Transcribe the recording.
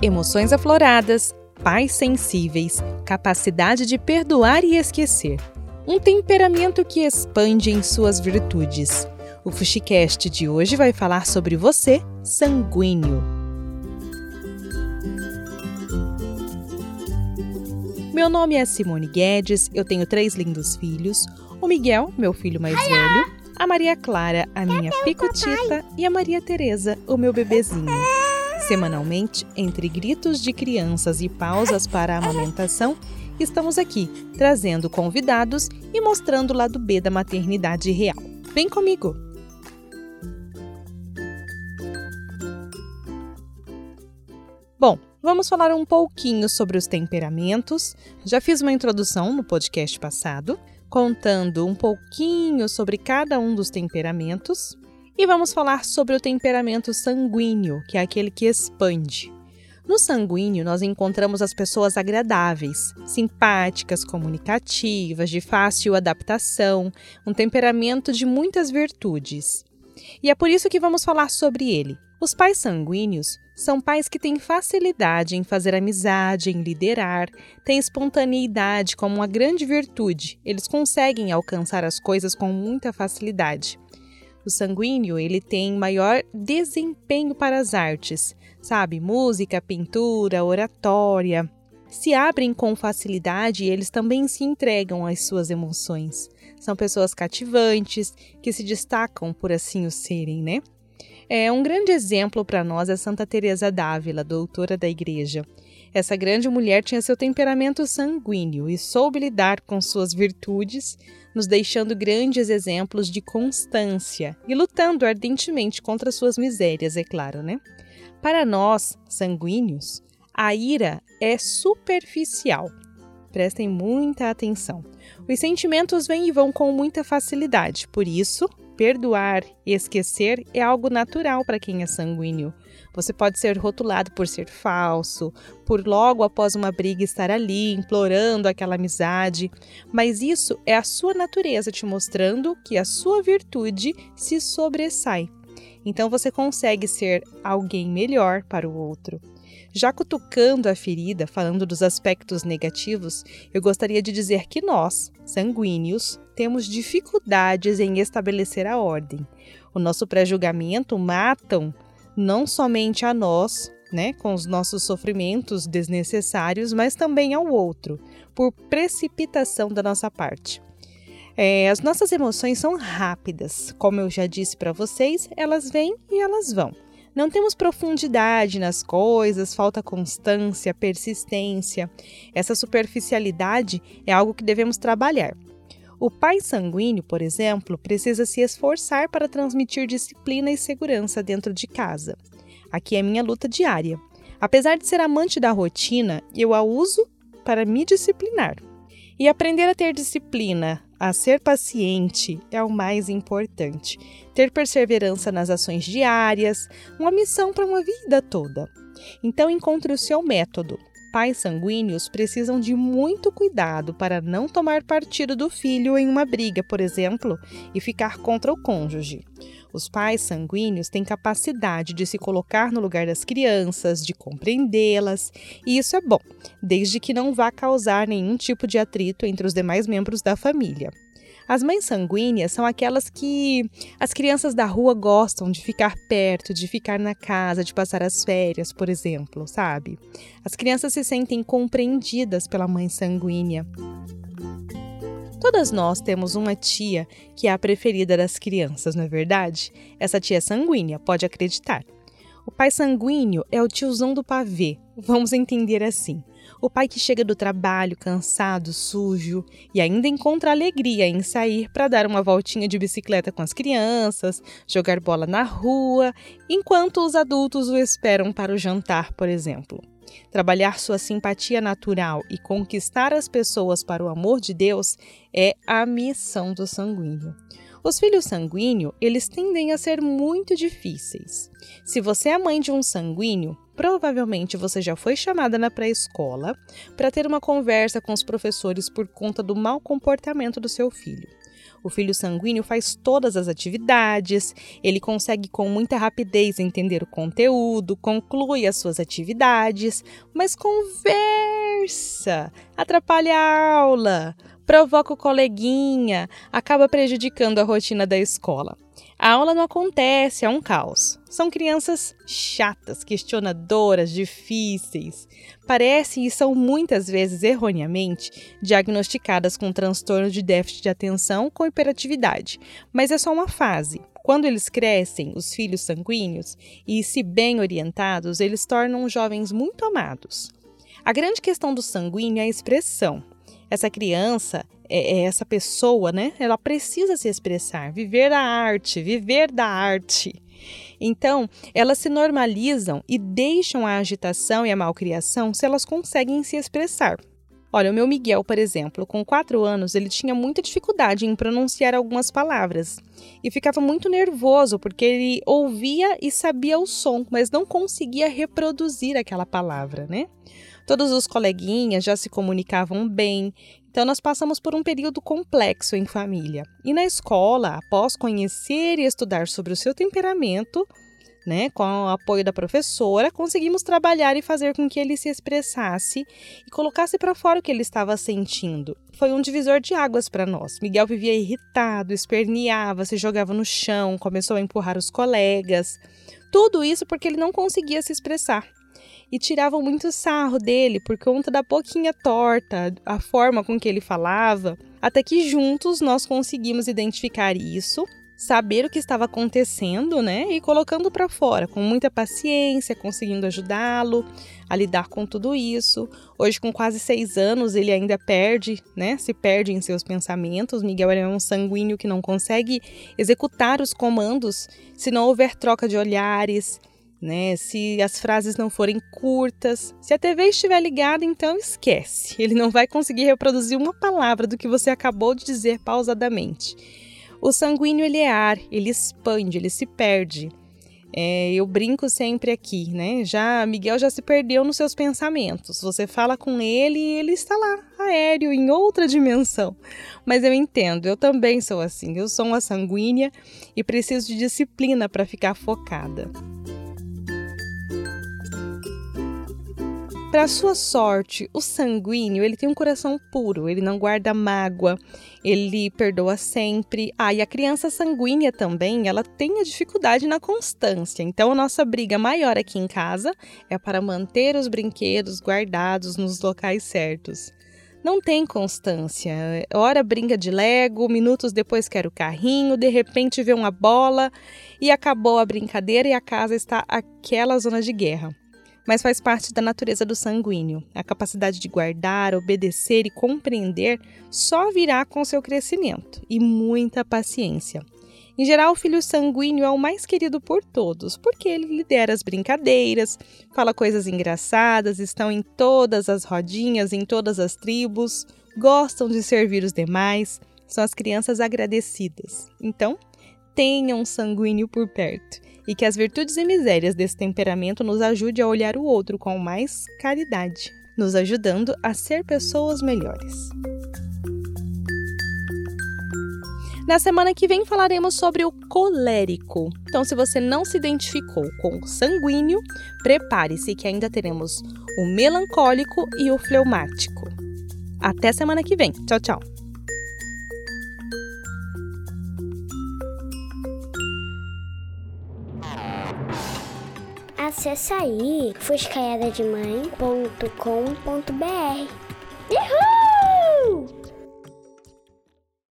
Emoções afloradas, pais sensíveis, capacidade de perdoar e esquecer. Um temperamento que expande em suas virtudes. O Fuxicast de hoje vai falar sobre você, sanguíneo. Meu nome é Simone Guedes, eu tenho três lindos filhos: o Miguel, meu filho mais velho, a Maria Clara, a minha picotita, e a Maria Teresa, o meu bebezinho. Semanalmente, entre gritos de crianças e pausas para a amamentação, estamos aqui trazendo convidados e mostrando o lado B da maternidade real. Vem comigo! Bom, vamos falar um pouquinho sobre os temperamentos. Já fiz uma introdução no podcast passado, contando um pouquinho sobre cada um dos temperamentos. E vamos falar sobre o temperamento sanguíneo, que é aquele que expande. No sanguíneo, nós encontramos as pessoas agradáveis, simpáticas, comunicativas, de fácil adaptação, um temperamento de muitas virtudes. E é por isso que vamos falar sobre ele. Os pais sanguíneos são pais que têm facilidade em fazer amizade, em liderar, têm espontaneidade como uma grande virtude. Eles conseguem alcançar as coisas com muita facilidade sanguíneo ele tem maior desempenho para as artes, sabe? Música, pintura, oratória. Se abrem com facilidade e eles também se entregam às suas emoções. São pessoas cativantes, que se destacam por assim o serem, né? É, um grande exemplo para nós é Santa Teresa d'Ávila, doutora da Igreja. Essa grande mulher tinha seu temperamento sanguíneo e soube lidar com suas virtudes, nos deixando grandes exemplos de constância e lutando ardentemente contra suas misérias, é claro, né? Para nós, sanguíneos, a ira é superficial. Prestem muita atenção. Os sentimentos vêm e vão com muita facilidade, por isso, perdoar e esquecer é algo natural para quem é sanguíneo. Você pode ser rotulado por ser falso, por logo após uma briga estar ali implorando aquela amizade, mas isso é a sua natureza te mostrando que a sua virtude se sobressai. Então você consegue ser alguém melhor para o outro. Já cutucando a ferida, falando dos aspectos negativos, eu gostaria de dizer que nós, sanguíneos, temos dificuldades em estabelecer a ordem. O nosso pré-julgamento matam não somente a nós, né, com os nossos sofrimentos desnecessários, mas também ao outro, por precipitação da nossa parte. É, as nossas emoções são rápidas, como eu já disse para vocês, elas vêm e elas vão. Não temos profundidade nas coisas, falta constância, persistência. Essa superficialidade é algo que devemos trabalhar. O pai sanguíneo, por exemplo, precisa se esforçar para transmitir disciplina e segurança dentro de casa. Aqui é minha luta diária. Apesar de ser amante da rotina, eu a uso para me disciplinar. E aprender a ter disciplina, a ser paciente é o mais importante. Ter perseverança nas ações diárias, uma missão para uma vida toda. Então encontre o seu método. Pais sanguíneos precisam de muito cuidado para não tomar partido do filho em uma briga, por exemplo, e ficar contra o cônjuge. Os pais sanguíneos têm capacidade de se colocar no lugar das crianças, de compreendê-las, e isso é bom, desde que não vá causar nenhum tipo de atrito entre os demais membros da família. As mães sanguíneas são aquelas que as crianças da rua gostam de ficar perto, de ficar na casa, de passar as férias, por exemplo, sabe? As crianças se sentem compreendidas pela mãe sanguínea. Todas nós temos uma tia que é a preferida das crianças, não é verdade? Essa tia é sanguínea, pode acreditar. O pai sanguíneo é o tiozão do pavê, vamos entender assim. O pai que chega do trabalho cansado, sujo e ainda encontra alegria em sair para dar uma voltinha de bicicleta com as crianças, jogar bola na rua, enquanto os adultos o esperam para o jantar, por exemplo. Trabalhar sua simpatia natural e conquistar as pessoas para o amor de Deus é a missão do sanguíneo. Os filhos sanguíneos, eles tendem a ser muito difíceis. Se você é mãe de um sanguíneo, provavelmente você já foi chamada na pré-escola para ter uma conversa com os professores por conta do mau comportamento do seu filho. O filho sanguíneo faz todas as atividades, ele consegue com muita rapidez entender o conteúdo, conclui as suas atividades, mas conversa, atrapalha a aula, provoca o coleguinha, acaba prejudicando a rotina da escola. A aula não acontece, é um caos. São crianças chatas, questionadoras, difíceis. Parecem e são muitas vezes erroneamente diagnosticadas com transtorno de déficit de atenção com hiperatividade, mas é só uma fase. Quando eles crescem, os filhos sanguíneos, e se bem orientados, eles tornam jovens muito amados. A grande questão do sanguíneo é a expressão. Essa criança, é, é, essa pessoa, né? Ela precisa se expressar, viver a arte, viver da arte. Então, elas se normalizam e deixam a agitação e a malcriação se elas conseguem se expressar. Olha, o meu Miguel, por exemplo, com quatro anos, ele tinha muita dificuldade em pronunciar algumas palavras e ficava muito nervoso porque ele ouvia e sabia o som, mas não conseguia reproduzir aquela palavra, né? Todos os coleguinhas já se comunicavam bem, então nós passamos por um período complexo em família. E na escola, após conhecer e estudar sobre o seu temperamento, né, com o apoio da professora, conseguimos trabalhar e fazer com que ele se expressasse e colocasse para fora o que ele estava sentindo. Foi um divisor de águas para nós. Miguel vivia irritado, esperneava, se jogava no chão, começou a empurrar os colegas. Tudo isso porque ele não conseguia se expressar e tiravam muito sarro dele por conta da boquinha torta, a forma com que ele falava, até que juntos nós conseguimos identificar isso, saber o que estava acontecendo, né, e colocando para fora com muita paciência, conseguindo ajudá-lo a lidar com tudo isso. Hoje, com quase seis anos, ele ainda perde, né, se perde em seus pensamentos. Miguel é um sanguíneo que não consegue executar os comandos se não houver troca de olhares, né? Se as frases não forem curtas, se a TV estiver ligada, então esquece. Ele não vai conseguir reproduzir uma palavra do que você acabou de dizer pausadamente. O sanguíneo ele é ar, ele expande, ele se perde. É, eu brinco sempre aqui, né? Já Miguel já se perdeu nos seus pensamentos. Você fala com ele e ele está lá, aéreo, em outra dimensão. Mas eu entendo, eu também sou assim. Eu sou uma sanguínea e preciso de disciplina para ficar focada. Para sua sorte, o sanguíneo, ele tem um coração puro, ele não guarda mágoa, ele perdoa sempre. Ah, e a criança sanguínea também, ela tem a dificuldade na constância. Então, a nossa briga maior aqui em casa é para manter os brinquedos guardados nos locais certos. Não tem constância. Hora brinca de Lego, minutos depois quer o carrinho, de repente vê uma bola e acabou a brincadeira e a casa está aquela zona de guerra mas faz parte da natureza do sanguíneo. A capacidade de guardar, obedecer e compreender só virá com seu crescimento e muita paciência. Em geral, o filho sanguíneo é o mais querido por todos, porque ele lidera as brincadeiras, fala coisas engraçadas, estão em todas as rodinhas, em todas as tribos, gostam de servir os demais, são as crianças agradecidas. Então, tenha um sanguíneo por perto e que as virtudes e misérias desse temperamento nos ajude a olhar o outro com mais caridade, nos ajudando a ser pessoas melhores. Na semana que vem falaremos sobre o colérico. Então, se você não se identificou com o sanguíneo, prepare-se que ainda teremos o melancólico e o fleumático. Até semana que vem. Tchau, tchau. Acesse aí fuscaiadademãe.com.br. Uhul!